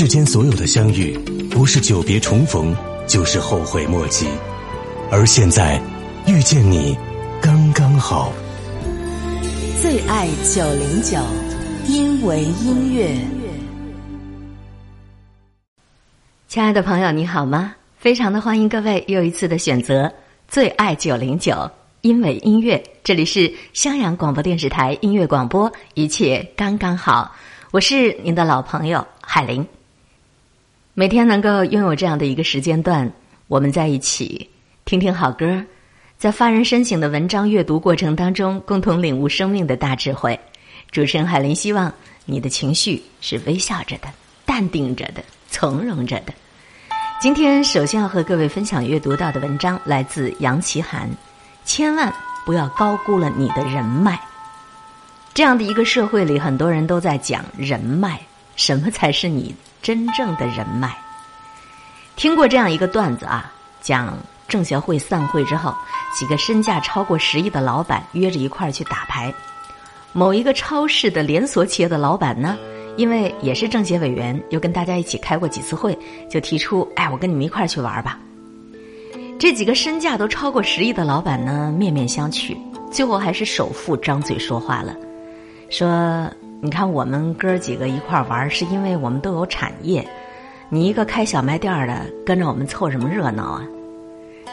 世间所有的相遇，不是久别重逢，就是后悔莫及。而现在，遇见你，刚刚好。最爱九零九，因为音乐。亲爱的朋友，你好吗？非常的欢迎各位又一次的选择最爱九零九，因为音乐。这里是襄阳广播电视台音乐广播，一切刚刚好。我是您的老朋友海玲。每天能够拥有这样的一个时间段，我们在一起听听好歌，在发人深省的文章阅读过程当中，共同领悟生命的大智慧。主持人海林希望你的情绪是微笑着的、淡定着的、从容着的。今天首先要和各位分享阅读到的文章，来自杨奇涵。千万不要高估了你的人脉。这样的一个社会里，很多人都在讲人脉，什么才是你？真正的人脉，听过这样一个段子啊，讲政协会散会之后，几个身价超过十亿的老板约着一块儿去打牌。某一个超市的连锁企业的老板呢，因为也是政协委员，又跟大家一起开过几次会，就提出：“哎，我跟你们一块儿去玩吧。”这几个身价都超过十亿的老板呢，面面相觑，最后还是首富张嘴说话了，说。你看，我们哥几个一块玩，是因为我们都有产业。你一个开小卖店的，跟着我们凑什么热闹啊？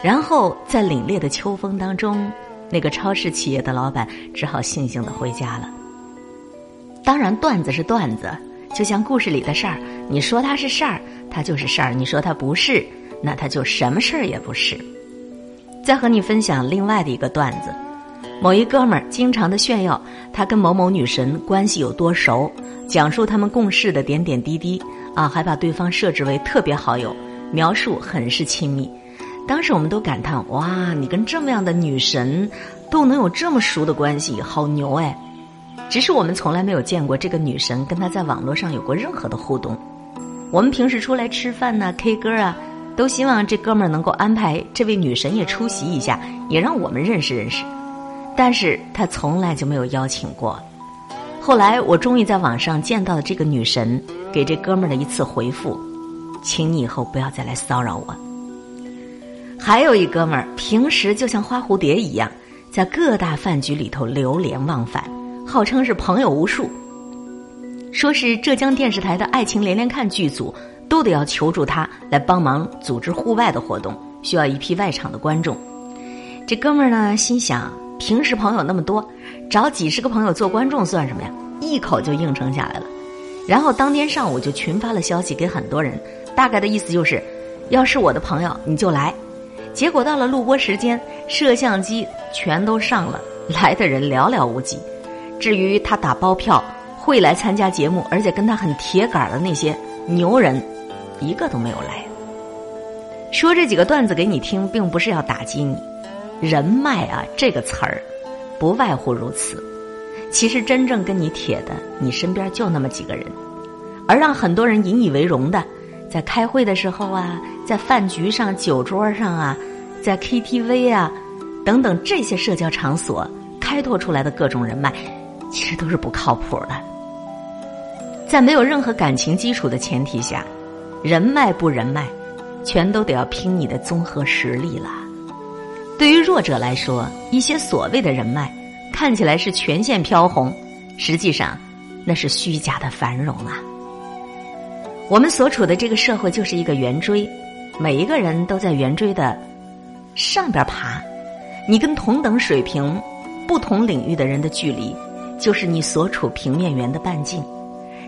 然后在凛冽的秋风当中，那个超市企业的老板只好悻悻的回家了。当然，段子是段子，就像故事里的事儿，你说它是事儿，它就是事儿；你说它不是，那它就什么事儿也不是。再和你分享另外的一个段子。某一哥们儿经常的炫耀他跟某某女神关系有多熟，讲述他们共事的点点滴滴，啊，还把对方设置为特别好友，描述很是亲密。当时我们都感叹：哇，你跟这么样的女神都能有这么熟的关系，好牛哎！只是我们从来没有见过这个女神跟他在网络上有过任何的互动。我们平时出来吃饭呐、K 歌啊，都希望这哥们儿能够安排这位女神也出席一下，也让我们认识认识。但是他从来就没有邀请过。后来我终于在网上见到了这个女神给这哥们儿的一次回复，请你以后不要再来骚扰我。还有一哥们儿平时就像花蝴蝶一样，在各大饭局里头流连忘返，号称是朋友无数，说是浙江电视台的《爱情连连看》剧组都得要求助他来帮忙组织户外的活动，需要一批外场的观众。这哥们儿呢，心想。平时朋友那么多，找几十个朋友做观众算什么呀？一口就应承下来了。然后当天上午就群发了消息给很多人，大概的意思就是，要是我的朋友你就来。结果到了录播时间，摄像机全都上了，来的人寥寥无几。至于他打包票会来参加节目，而且跟他很铁杆的那些牛人，一个都没有来。说这几个段子给你听，并不是要打击你。人脉啊，这个词儿，不外乎如此。其实真正跟你铁的，你身边就那么几个人，而让很多人引以为荣的，在开会的时候啊，在饭局上、酒桌上啊，在 KTV 啊等等这些社交场所开拓出来的各种人脉，其实都是不靠谱的。在没有任何感情基础的前提下，人脉不人脉，全都得要拼你的综合实力了。对于弱者来说，一些所谓的人脉看起来是全线飘红，实际上那是虚假的繁荣啊。我们所处的这个社会就是一个圆锥，每一个人都在圆锥的上边爬。你跟同等水平、不同领域的人的距离，就是你所处平面圆的半径。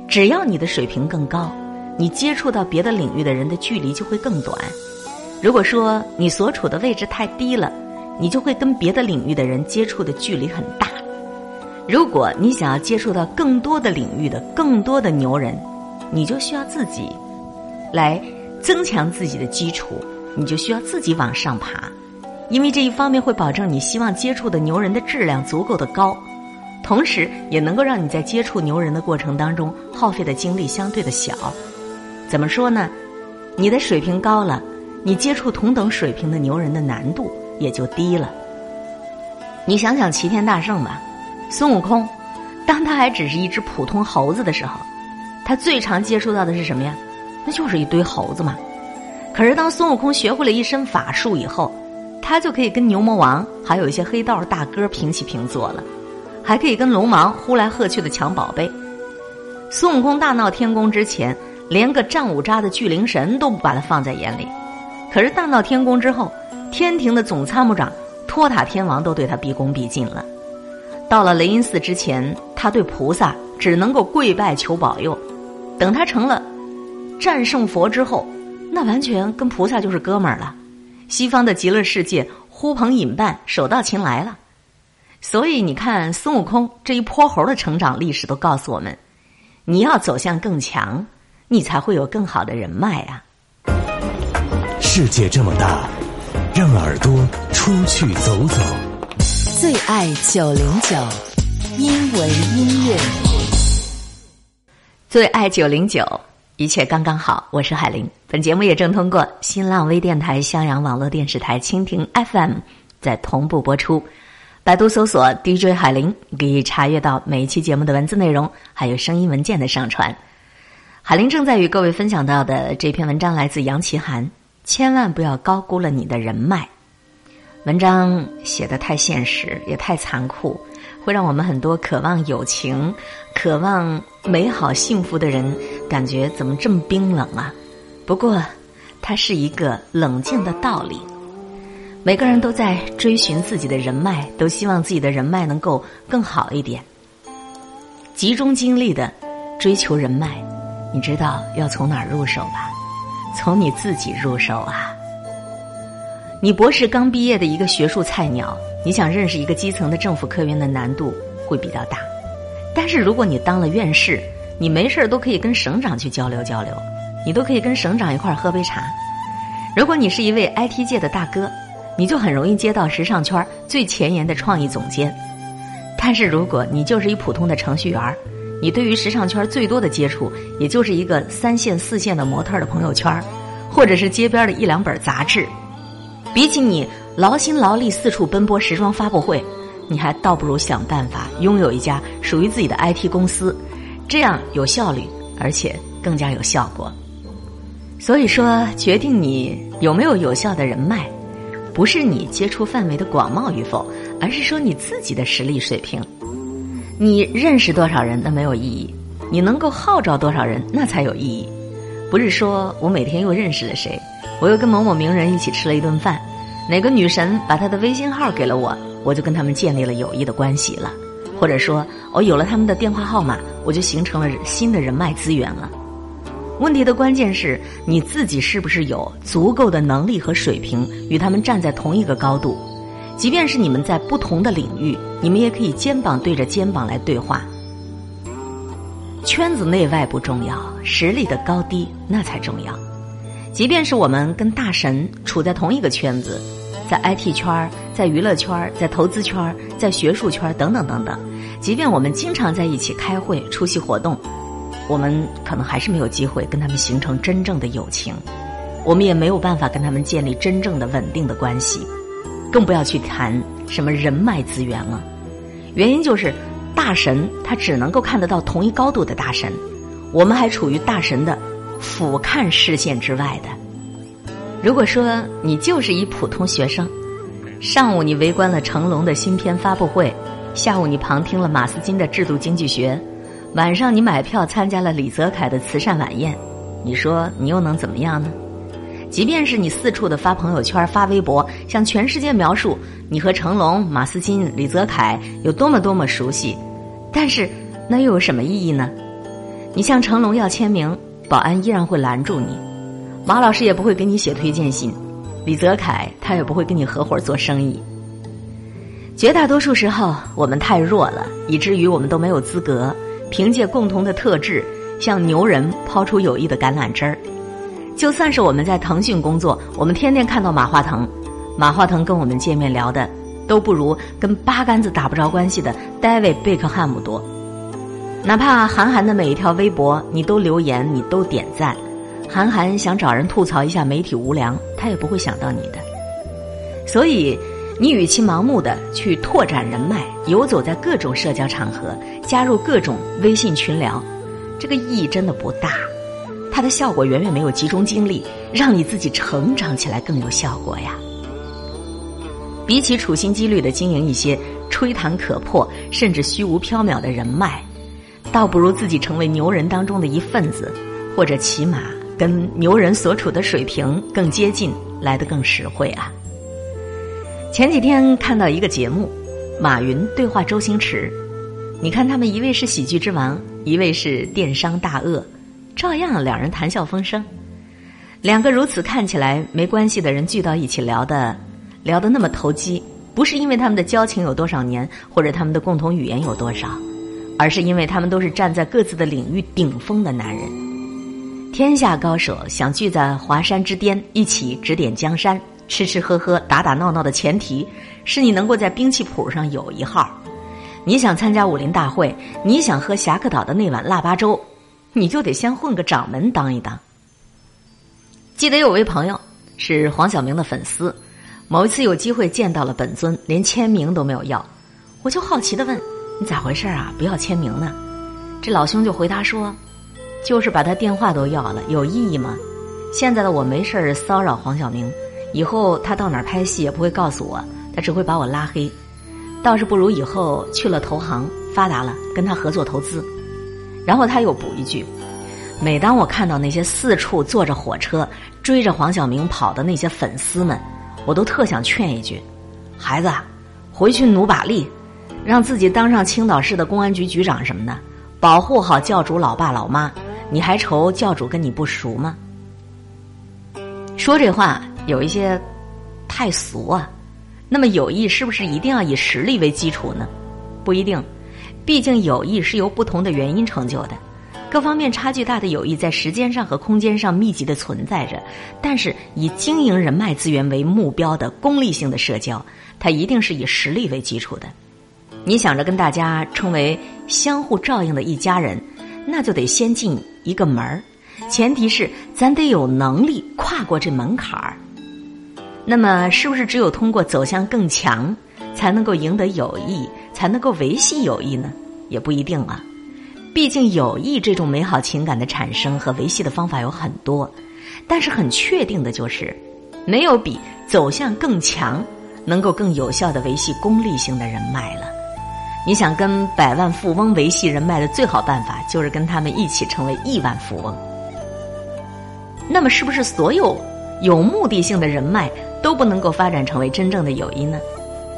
只要你的水平更高，你接触到别的领域的人的距离就会更短。如果说你所处的位置太低了，你就会跟别的领域的人接触的距离很大。如果你想要接触到更多的领域的更多的牛人，你就需要自己来增强自己的基础，你就需要自己往上爬，因为这一方面会保证你希望接触的牛人的质量足够的高，同时也能够让你在接触牛人的过程当中耗费的精力相对的小。怎么说呢？你的水平高了。你接触同等水平的牛人的难度也就低了。你想想齐天大圣吧，孙悟空，当他还只是一只普通猴子的时候，他最常接触到的是什么呀？那就是一堆猴子嘛。可是当孙悟空学会了一身法术以后，他就可以跟牛魔王还有一些黑道大哥平起平坐了，还可以跟龙王呼来喝去的抢宝贝。孙悟空大闹天宫之前，连个战五渣的巨灵神都不把他放在眼里。可是大闹天宫之后，天庭的总参谋长托塔天王都对他毕恭毕敬了。到了雷音寺之前，他对菩萨只能够跪拜求保佑。等他成了战胜佛之后，那完全跟菩萨就是哥们儿了。西方的极乐世界呼朋引伴，手到擒来了。所以你看，孙悟空这一泼猴的成长历史都告诉我们：你要走向更强，你才会有更好的人脉啊。世界这么大，让耳朵出去走走。最爱九零九，因为音乐。最爱九零九，一切刚刚好。我是海玲，本节目也正通过新浪微电台、襄阳网络电视台、蜻蜓 FM 在同步播出。百度搜索 DJ 海玲，可以查阅到每一期节目的文字内容，还有声音文件的上传。海玲正在与各位分享到的这篇文章来自杨奇涵，千万不要高估了你的人脉。文章写的太现实，也太残酷，会让我们很多渴望友情、渴望美好幸福的人感觉怎么这么冰冷啊？不过，它是一个冷静的道理。每个人都在追寻自己的人脉，都希望自己的人脉能够更好一点。集中精力的追求人脉，你知道要从哪儿入手吧？从你自己入手啊！你博士刚毕业的一个学术菜鸟，你想认识一个基层的政府科员的难度会比较大。但是如果你当了院士，你没事都可以跟省长去交流交流，你都可以跟省长一块儿喝杯茶。如果你是一位 IT 界的大哥，你就很容易接到时尚圈最前沿的创意总监。但是如果你就是一普通的程序员，你对于时尚圈最多的接触，也就是一个三线四线的模特的朋友圈，或者是街边的一两本杂志。比起你劳心劳力四处奔波时装发布会，你还倒不如想办法拥有一家属于自己的 IT 公司，这样有效率，而且更加有效果。所以说，决定你有没有有效的人脉，不是你接触范围的广袤与否，而是说你自己的实力水平。你认识多少人那没有意义，你能够号召多少人那才有意义。不是说我每天又认识了谁。我又跟某某名人一起吃了一顿饭，哪个女神把她的微信号给了我，我就跟他们建立了友谊的关系了。或者说，我有了他们的电话号码，我就形成了新的人脉资源了。问题的关键是你自己是不是有足够的能力和水平与他们站在同一个高度？即便是你们在不同的领域，你们也可以肩膀对着肩膀来对话。圈子内外不重要，实力的高低那才重要。即便是我们跟大神处在同一个圈子，在 IT 圈在娱乐圈在投资圈在学术圈等等等等，即便我们经常在一起开会、出席活动，我们可能还是没有机会跟他们形成真正的友情，我们也没有办法跟他们建立真正的稳定的关系，更不要去谈什么人脉资源了。原因就是，大神他只能够看得到同一高度的大神，我们还处于大神的。俯瞰视线之外的。如果说你就是一普通学生，上午你围观了成龙的新片发布会，下午你旁听了马斯金的制度经济学，晚上你买票参加了李泽楷的慈善晚宴，你说你又能怎么样呢？即便是你四处的发朋友圈、发微博，向全世界描述你和成龙、马思金、李泽楷有多么多么熟悉，但是那又有什么意义呢？你向成龙要签名。保安依然会拦住你，马老师也不会给你写推荐信，李泽楷他也不会跟你合伙做生意。绝大多数时候，我们太弱了，以至于我们都没有资格凭借共同的特质向牛人抛出友谊的橄榄枝儿。就算是我们在腾讯工作，我们天天看到马化腾，马化腾跟我们见面聊的都不如跟八竿子打不着关系的戴维·贝克汉姆多。哪怕韩寒的每一条微博，你都留言，你都点赞，韩寒想找人吐槽一下媒体无良，他也不会想到你的。所以，你与其盲目的去拓展人脉，游走在各种社交场合，加入各种微信群聊，这个意义真的不大。它的效果远远没有集中精力让你自己成长起来更有效果呀。比起处心积虑的经营一些吹弹可破甚至虚无缥缈的人脉，倒不如自己成为牛人当中的一份子，或者起码跟牛人所处的水平更接近，来得更实惠啊。前几天看到一个节目，马云对话周星驰，你看他们一位是喜剧之王，一位是电商大鳄，照样两人谈笑风生。两个如此看起来没关系的人聚到一起聊的。聊得那么投机，不是因为他们的交情有多少年，或者他们的共同语言有多少，而是因为他们都是站在各自的领域顶峰的男人。天下高手想聚在华山之巅一起指点江山，吃吃喝喝打打闹闹的前提是你能够在兵器谱上有一号。你想参加武林大会，你想喝侠客岛的那碗腊八粥，你就得先混个掌门当一当。记得有位朋友是黄晓明的粉丝。某一次有机会见到了本尊，连签名都没有要，我就好奇的问：“你咋回事啊？不要签名呢？”这老兄就回答说：“就是把他电话都要了，有意义吗？现在的我没事儿骚扰黄晓明，以后他到哪儿拍戏也不会告诉我，他只会把我拉黑。倒是不如以后去了投行发达了，跟他合作投资。”然后他又补一句：“每当我看到那些四处坐着火车追着黄晓明跑的那些粉丝们。”我都特想劝一句，孩子，回去努把力，让自己当上青岛市的公安局局长什么的，保护好教主老爸老妈。你还愁教主跟你不熟吗？说这话有一些太俗啊。那么友谊是不是一定要以实力为基础呢？不一定，毕竟友谊是由不同的原因成就的。各方面差距大的友谊，在时间上和空间上密集的存在着，但是以经营人脉资源为目标的功利性的社交，它一定是以实力为基础的。你想着跟大家成为相互照应的一家人，那就得先进一个门儿，前提是咱得有能力跨过这门槛儿。那么，是不是只有通过走向更强，才能够赢得友谊，才能够维系友谊呢？也不一定啊。毕竟，友谊这种美好情感的产生和维系的方法有很多，但是很确定的就是，没有比走向更强能够更有效的维系功利性的人脉了。你想跟百万富翁维系人脉的最好办法，就是跟他们一起成为亿万富翁。那么，是不是所有有目的性的人脉都不能够发展成为真正的友谊呢？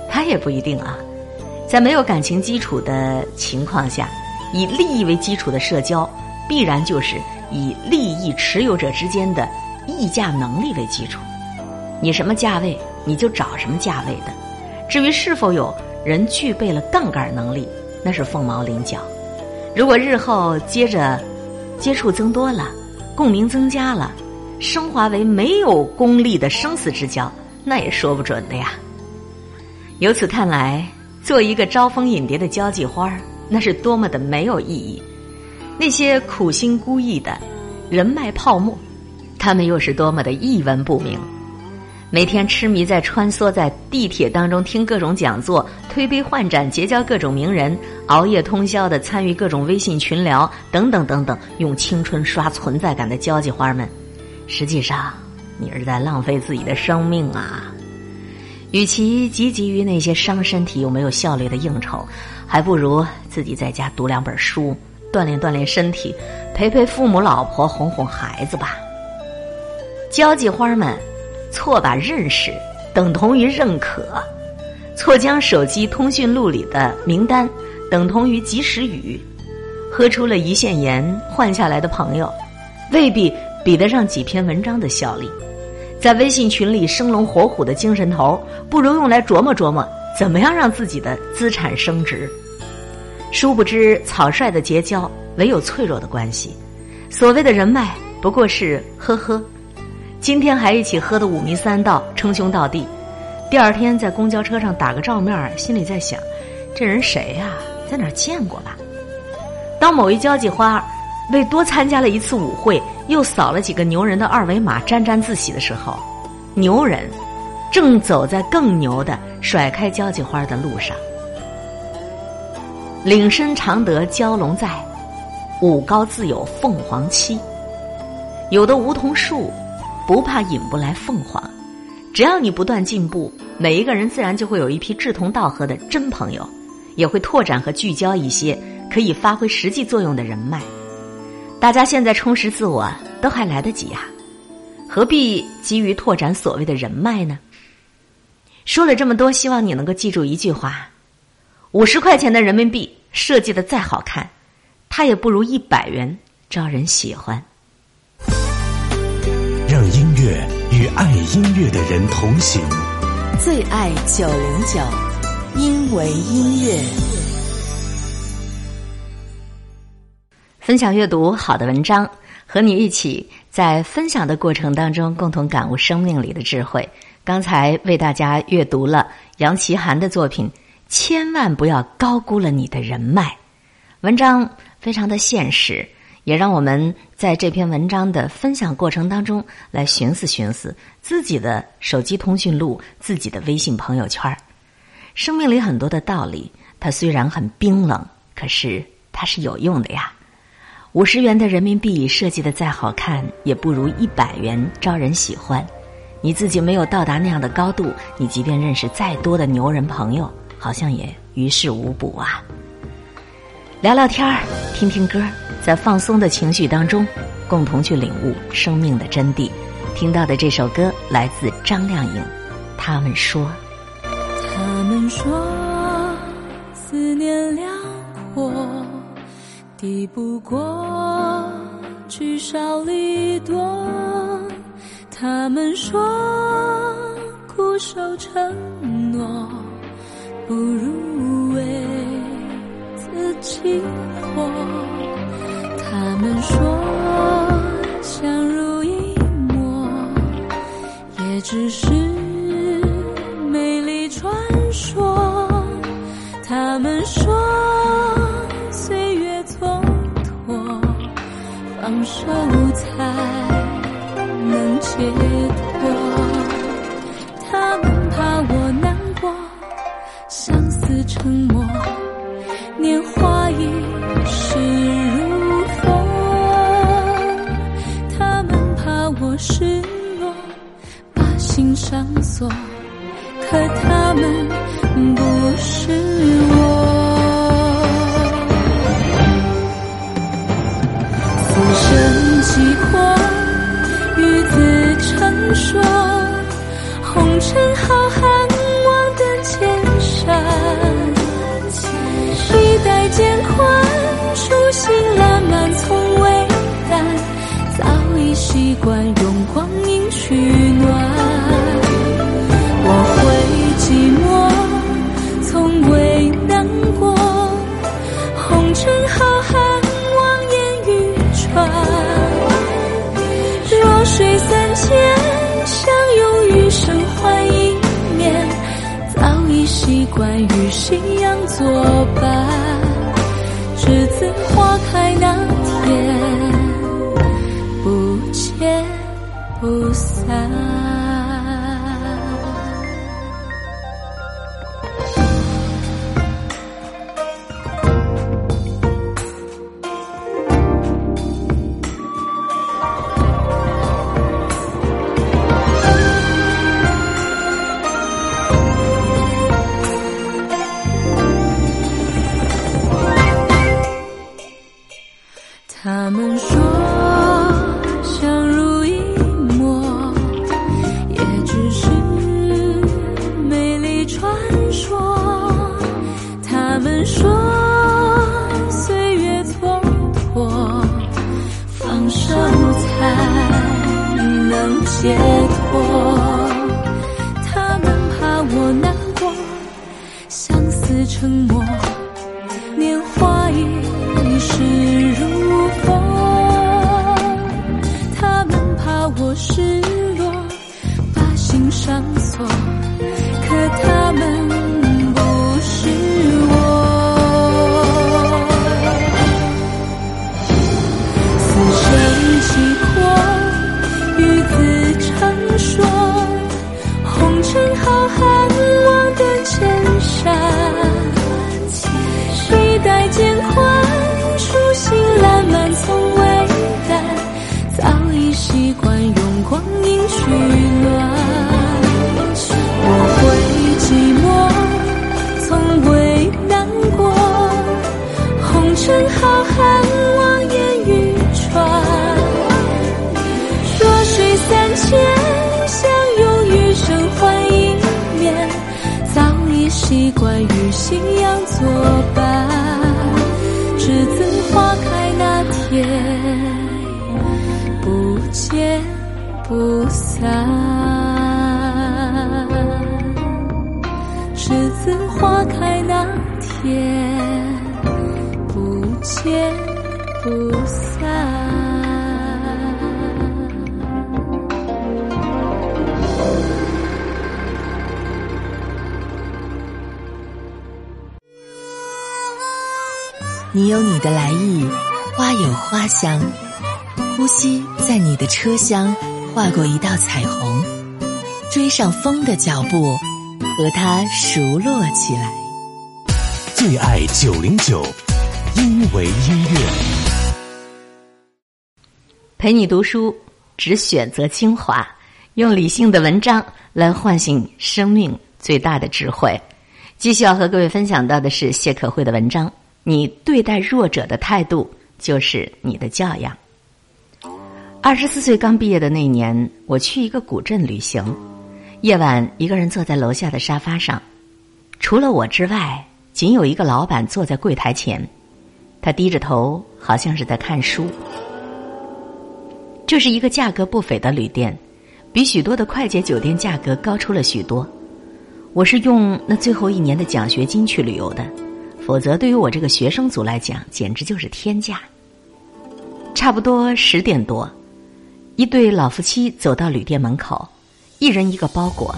他也不一定啊。在没有感情基础的情况下。以利益为基础的社交，必然就是以利益持有者之间的议价能力为基础。你什么价位，你就找什么价位的。至于是否有人具备了杠杆能力，那是凤毛麟角。如果日后接着接触增多了，共鸣增加了，升华为没有功利的生死之交，那也说不准的呀。由此看来，做一个招蜂引蝶的交际花儿。那是多么的没有意义！那些苦心孤诣的人脉泡沫，他们又是多么的一文不名！每天痴迷在穿梭在地铁当中听各种讲座、推杯换盏、结交各种名人、熬夜通宵的参与各种微信群聊等等等等，用青春刷存在感的交际花们，实际上你是在浪费自己的生命啊！与其汲汲于那些伤身体又没有效率的应酬。还不如自己在家读两本书，锻炼锻炼身体，陪陪父母老婆，哄哄孩子吧。交际花们错把认识等同于认可，错将手机通讯录里的名单等同于及时雨，喝出了胰腺炎换下来的朋友，未必比得上几篇文章的效力。在微信群里生龙活虎的精神头，不如用来琢磨琢磨。怎么样让自己的资产升值？殊不知，草率的结交唯有脆弱的关系。所谓的人脉，不过是呵呵。今天还一起喝的五迷三道，称兄道弟。第二天在公交车上打个照面，心里在想：这人谁呀？在哪见过吧？当某一交际花为多参加了一次舞会，又扫了几个牛人的二维码，沾沾自喜的时候，牛人。正走在更牛的甩开交际花的路上，岭深常得蛟龙在，舞高自有凤凰栖。有的梧桐树，不怕引不来凤凰。只要你不断进步，每一个人自然就会有一批志同道合的真朋友，也会拓展和聚焦一些可以发挥实际作用的人脉。大家现在充实自我都还来得及呀，何必急于拓展所谓的人脉呢？说了这么多，希望你能够记住一句话：五十块钱的人民币设计的再好看，它也不如一百元招人喜欢。让音乐与爱音乐的人同行。最爱九零九，因为音乐。分享阅读好的文章，和你一起在分享的过程当中，共同感悟生命里的智慧。刚才为大家阅读了杨奇涵的作品，千万不要高估了你的人脉。文章非常的现实，也让我们在这篇文章的分享过程当中来寻思寻思自己的手机通讯录、自己的微信朋友圈生命里很多的道理，它虽然很冰冷，可是它是有用的呀。五十元的人民币设计的再好看，也不如一百元招人喜欢。你自己没有到达那样的高度，你即便认识再多的牛人朋友，好像也于事无补啊。聊聊天儿，听听歌，在放松的情绪当中，共同去领悟生命的真谛。听到的这首歌来自张靓颖，他们说，他们说，抵不过聚少离多，他们说固守承诺不如为自己活。他们说相濡以沫，也只是沉默，年华已逝如风。他们怕我失落，把心上锁，可他们关于信仰做花香。呼吸在你的车厢划过一道彩虹，追上风的脚步，和它熟络起来。最爱九零九，因为音乐。陪你读书，只选择精华，用理性的文章来唤醒生命最大的智慧。继续要和各位分享到的是谢可慧的文章。你对待弱者的态度，就是你的教养。二十四岁刚毕业的那年，我去一个古镇旅行，夜晚一个人坐在楼下的沙发上，除了我之外，仅有一个老板坐在柜台前，他低着头，好像是在看书。这是一个价格不菲的旅店，比许多的快捷酒店价格高出了许多。我是用那最后一年的奖学金去旅游的。否则，对于我这个学生族来讲，简直就是天价。差不多十点多，一对老夫妻走到旅店门口，一人一个包裹。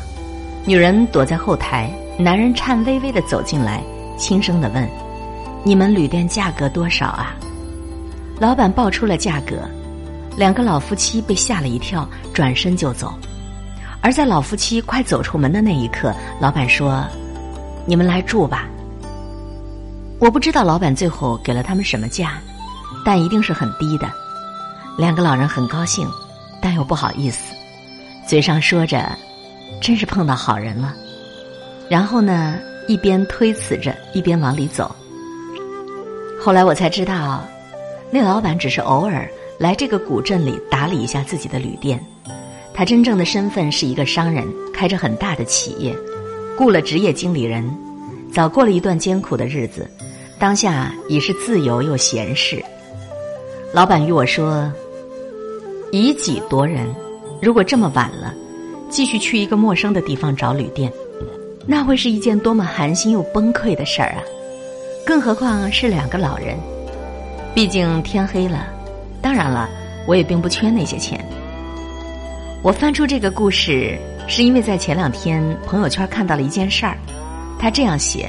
女人躲在后台，男人颤巍巍的走进来，轻声的问：“你们旅店价格多少啊？”老板报出了价格，两个老夫妻被吓了一跳，转身就走。而在老夫妻快走出门的那一刻，老板说：“你们来住吧。”我不知道老板最后给了他们什么价，但一定是很低的。两个老人很高兴，但又不好意思，嘴上说着：“真是碰到好人了。”然后呢，一边推辞着，一边往里走。后来我才知道，那老板只是偶尔来这个古镇里打理一下自己的旅店，他真正的身份是一个商人，开着很大的企业，雇了职业经理人，早过了一段艰苦的日子。当下已是自由又闲适。老板与我说：“以己夺人，如果这么晚了，继续去一个陌生的地方找旅店，那会是一件多么寒心又崩溃的事儿啊！更何况是两个老人。毕竟天黑了，当然了，我也并不缺那些钱。我翻出这个故事，是因为在前两天朋友圈看到了一件事儿，他这样写。”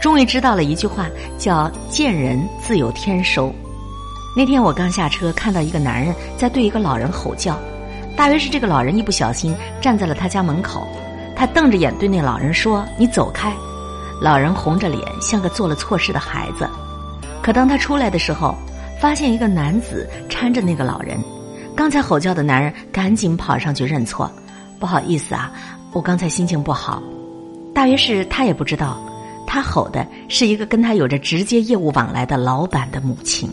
终于知道了一句话，叫“见人自有天收”。那天我刚下车，看到一个男人在对一个老人吼叫，大约是这个老人一不小心站在了他家门口，他瞪着眼对那老人说：“你走开。”老人红着脸，像个做了错事的孩子。可当他出来的时候，发现一个男子搀着那个老人。刚才吼叫的男人赶紧跑上去认错：“不好意思啊，我刚才心情不好。”大约是他也不知道。他吼的是一个跟他有着直接业务往来的老板的母亲。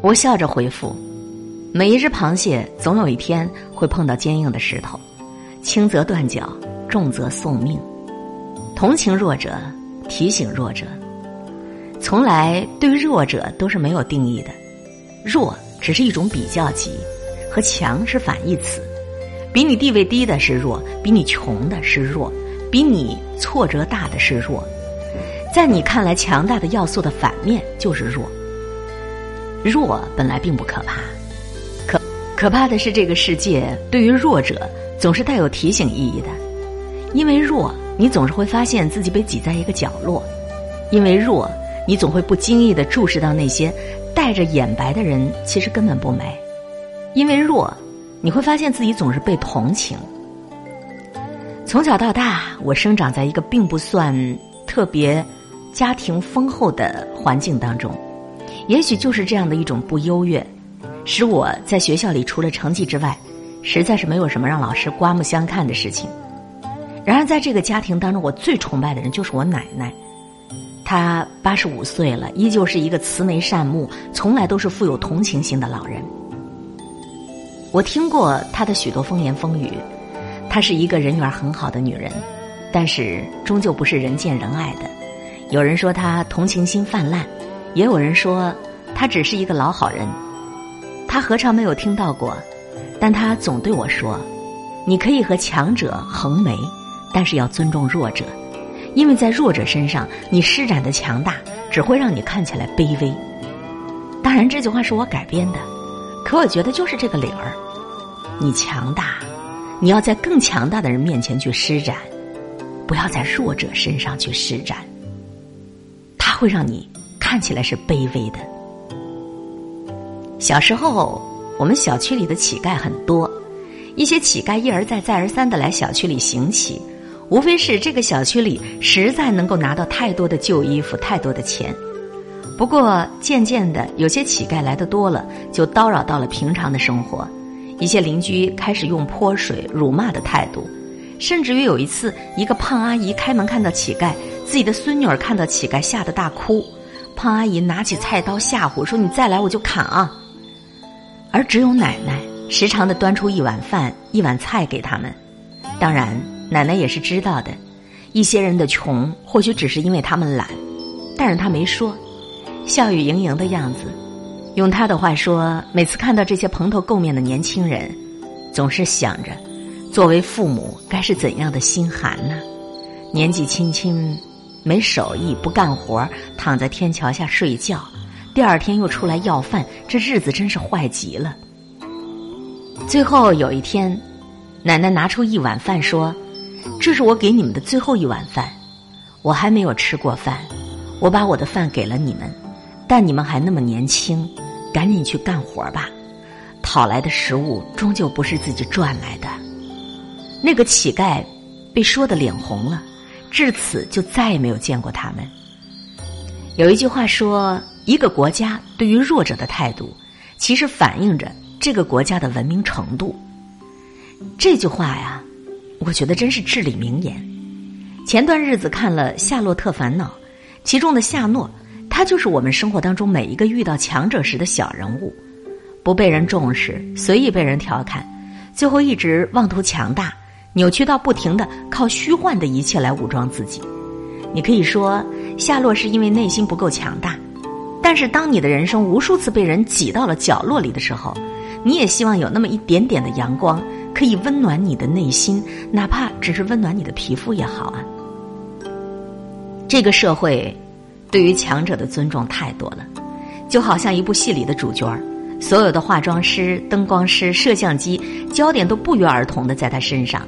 我笑着回复：“每一只螃蟹总有一天会碰到坚硬的石头，轻则断脚，重则送命。同情弱者，提醒弱者。从来对弱者都是没有定义的，弱只是一种比较级，和强是反义词。比你地位低的是弱，比你穷的是弱。”比你挫折大的是弱，在你看来强大的要素的反面就是弱。弱本来并不可怕，可可怕的是这个世界对于弱者总是带有提醒意义的。因为弱，你总是会发现自己被挤在一个角落；因为弱，你总会不经意的注视到那些带着眼白的人其实根本不美；因为弱，你会发现自己总是被同情。从小到大，我生长在一个并不算特别家庭丰厚的环境当中，也许就是这样的一种不优越，使我在学校里除了成绩之外，实在是没有什么让老师刮目相看的事情。然而，在这个家庭当中，我最崇拜的人就是我奶奶，她八十五岁了，依旧是一个慈眉善目、从来都是富有同情心的老人。我听过她的许多风言风语。她是一个人缘很好的女人，但是终究不是人见人爱的。有人说她同情心泛滥，也有人说她只是一个老好人。她何尝没有听到过？但他总对我说：“你可以和强者横眉，但是要尊重弱者，因为在弱者身上，你施展的强大只会让你看起来卑微。”当然，这句话是我改编的，可我觉得就是这个理儿。你强大，你要在更强大的人面前去施展，不要在弱者身上去施展，他会让你看起来是卑微的。小时候，我们小区里的乞丐很多，一些乞丐一而再、再而三的来小区里行乞，无非是这个小区里实在能够拿到太多的旧衣服、太多的钱。不过渐渐的，有些乞丐来的多了，就叨扰到了平常的生活。一些邻居开始用泼水、辱骂的态度，甚至于有一次，一个胖阿姨开门看到乞丐，自己的孙女儿看到乞丐吓得大哭，胖阿姨拿起菜刀吓唬说：“你再来我就砍啊！”而只有奶奶时常的端出一碗饭、一碗菜给他们。当然，奶奶也是知道的，一些人的穷或许只是因为他们懒，但是他没说，笑语盈盈的样子。用他的话说，每次看到这些蓬头垢面的年轻人，总是想着，作为父母该是怎样的心寒呢？年纪轻轻，没手艺，不干活，躺在天桥下睡觉。第二天又出来要饭，这日子真是坏极了。最后有一天，奶奶拿出一碗饭说：“这是我给你们的最后一碗饭，我还没有吃过饭，我把我的饭给了你们，但你们还那么年轻，赶紧去干活吧。讨来的食物终究不是自己赚来的。”那个乞丐被说的脸红了，至此就再也没有见过他们。有一句话说。一个国家对于弱者的态度，其实反映着这个国家的文明程度。这句话呀，我觉得真是至理名言。前段日子看了《夏洛特烦恼》，其中的夏诺，他就是我们生活当中每一个遇到强者时的小人物，不被人重视，随意被人调侃，最后一直妄图强大，扭曲到不停的靠虚幻的一切来武装自己。你可以说，夏洛是因为内心不够强大。但是，当你的人生无数次被人挤到了角落里的时候，你也希望有那么一点点的阳光，可以温暖你的内心，哪怕只是温暖你的皮肤也好啊。这个社会对于强者的尊重太多了，就好像一部戏里的主角儿，所有的化妆师、灯光师、摄像机，焦点都不约而同的在他身上，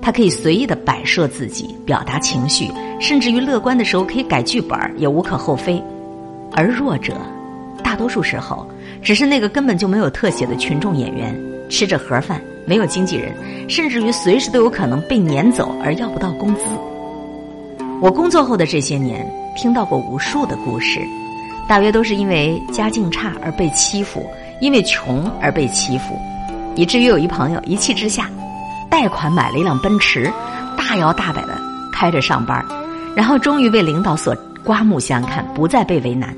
他可以随意的摆设自己，表达情绪，甚至于乐观的时候可以改剧本也无可厚非。而弱者，大多数时候只是那个根本就没有特写的群众演员，吃着盒饭，没有经纪人，甚至于随时都有可能被撵走而要不到工资。我工作后的这些年，听到过无数的故事，大约都是因为家境差而被欺负，因为穷而被欺负，以至于有一朋友一气之下，贷款买了一辆奔驰，大摇大摆的开着上班，然后终于被领导所。刮目相看，不再被为难。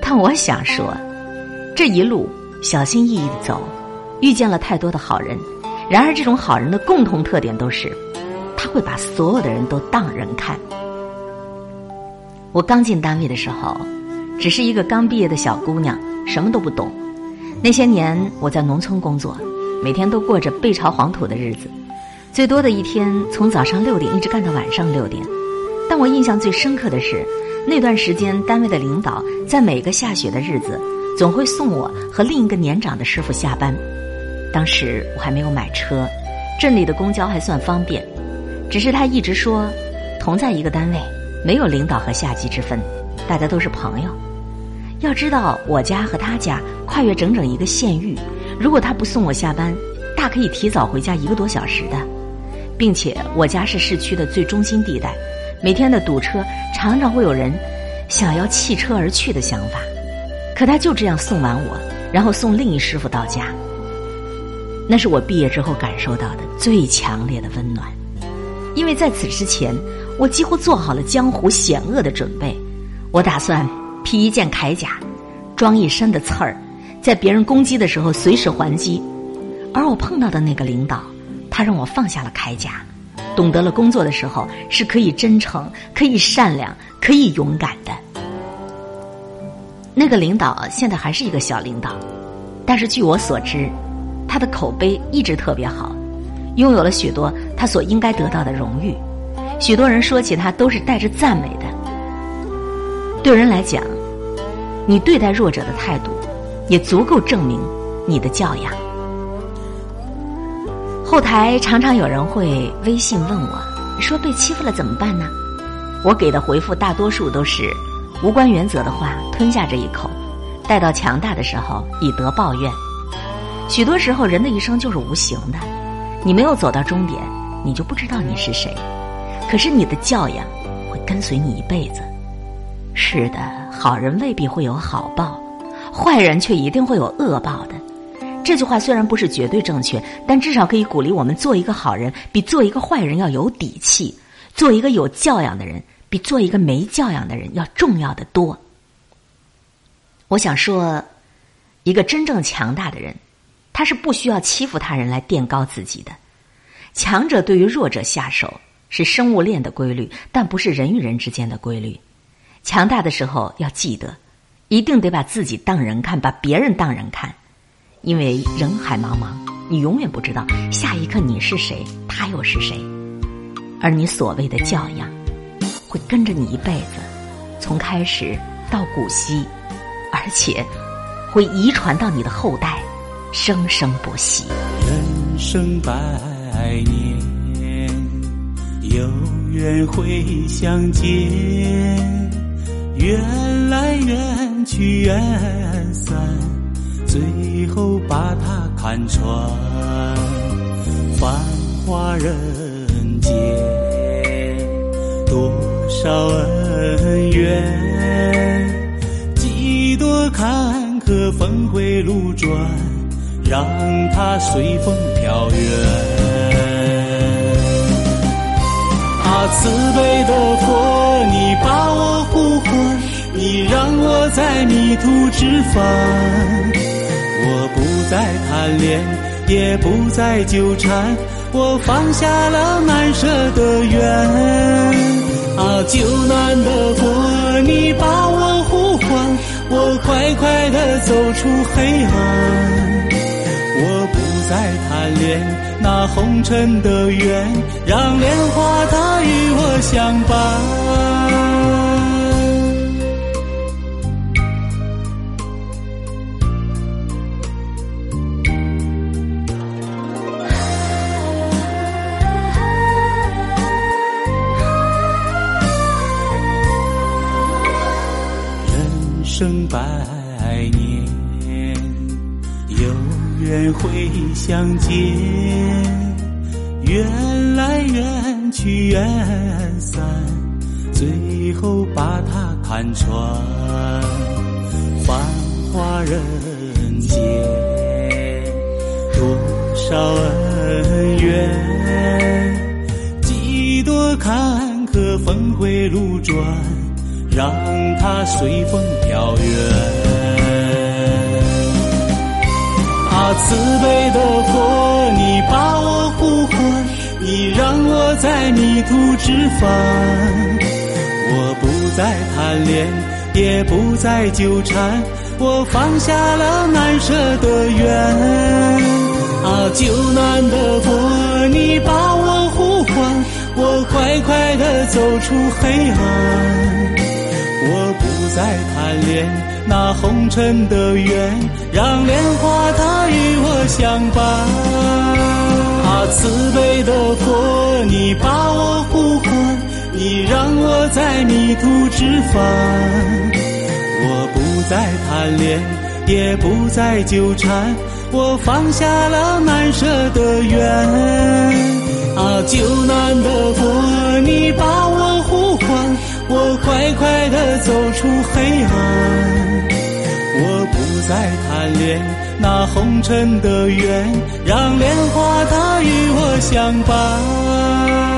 但我想说，这一路小心翼翼的走，遇见了太多的好人。然而，这种好人的共同特点都是，他会把所有的人都当人看。我刚进单位的时候，只是一个刚毕业的小姑娘，什么都不懂。那些年我在农村工作，每天都过着背朝黄土的日子，最多的一天从早上六点一直干到晚上六点。但我印象最深刻的是，那段时间单位的领导在每个下雪的日子，总会送我和另一个年长的师傅下班。当时我还没有买车，镇里的公交还算方便。只是他一直说，同在一个单位，没有领导和下级之分，大家都是朋友。要知道，我家和他家跨越整整一个县域，如果他不送我下班，大可以提早回家一个多小时的，并且我家是市区的最中心地带。每天的堵车，常常会有人想要弃车而去的想法。可他就这样送完我，然后送另一师傅到家。那是我毕业之后感受到的最强烈的温暖，因为在此之前，我几乎做好了江湖险恶的准备。我打算披一件铠甲，装一身的刺儿，在别人攻击的时候随时还击。而我碰到的那个领导，他让我放下了铠甲。懂得了工作的时候是可以真诚、可以善良、可以勇敢的。那个领导现在还是一个小领导，但是据我所知，他的口碑一直特别好，拥有了许多他所应该得到的荣誉。许多人说起他都是带着赞美的。对人来讲，你对待弱者的态度，也足够证明你的教养。后台常常有人会微信问我，说被欺负了怎么办呢？我给的回复大多数都是无关原则的话，吞下这一口，待到强大的时候以德报怨。许多时候，人的一生就是无形的，你没有走到终点，你就不知道你是谁。可是你的教养会跟随你一辈子。是的，好人未必会有好报，坏人却一定会有恶报的。这句话虽然不是绝对正确，但至少可以鼓励我们做一个好人，比做一个坏人要有底气；做一个有教养的人，比做一个没教养的人要重要的多。我想说，一个真正强大的人，他是不需要欺负他人来垫高自己的。强者对于弱者下手。是生物链的规律，但不是人与人之间的规律。强大的时候要记得，一定得把自己当人看，把别人当人看，因为人海茫茫，你永远不知道下一刻你是谁，他又是谁。而你所谓的教养，会跟着你一辈子，从开始到古稀，而且会遗传到你的后代，生生不息。人生百年。有缘会相见，缘来缘去缘散，最后把它看穿。繁华人间，多少恩怨，几多坎坷峰回路转，让它随风飘远。慈悲的佛，你把我呼唤，你让我在迷途知返。我不再贪恋，也不再纠缠，我放下了难舍的缘。啊，救难的佛，你把我呼唤，我快快的走出黑暗。我不再贪恋。那红尘的缘，让莲花它与我相伴。人生百年，有缘会相见。缘来缘去缘散，最后把它看穿。繁华人间，多少恩怨，几多坎坷峰回路转，让它随风飘远。途之返，我不再贪恋，也不再纠缠，我放下了难舍的缘。啊，救难的佛，你把我呼唤，我快快的走出黑暗。我不再贪恋那红尘的缘，让莲花它与我相伴。啊慈悲的佛，你把我呼唤，你让我在迷途知返。我不再贪恋，也不再纠缠，我放下了难舍的缘。啊，救难的佛，你把我呼唤，我快快的走出黑暗。我不再贪恋。那红尘的缘让莲花她与我相伴。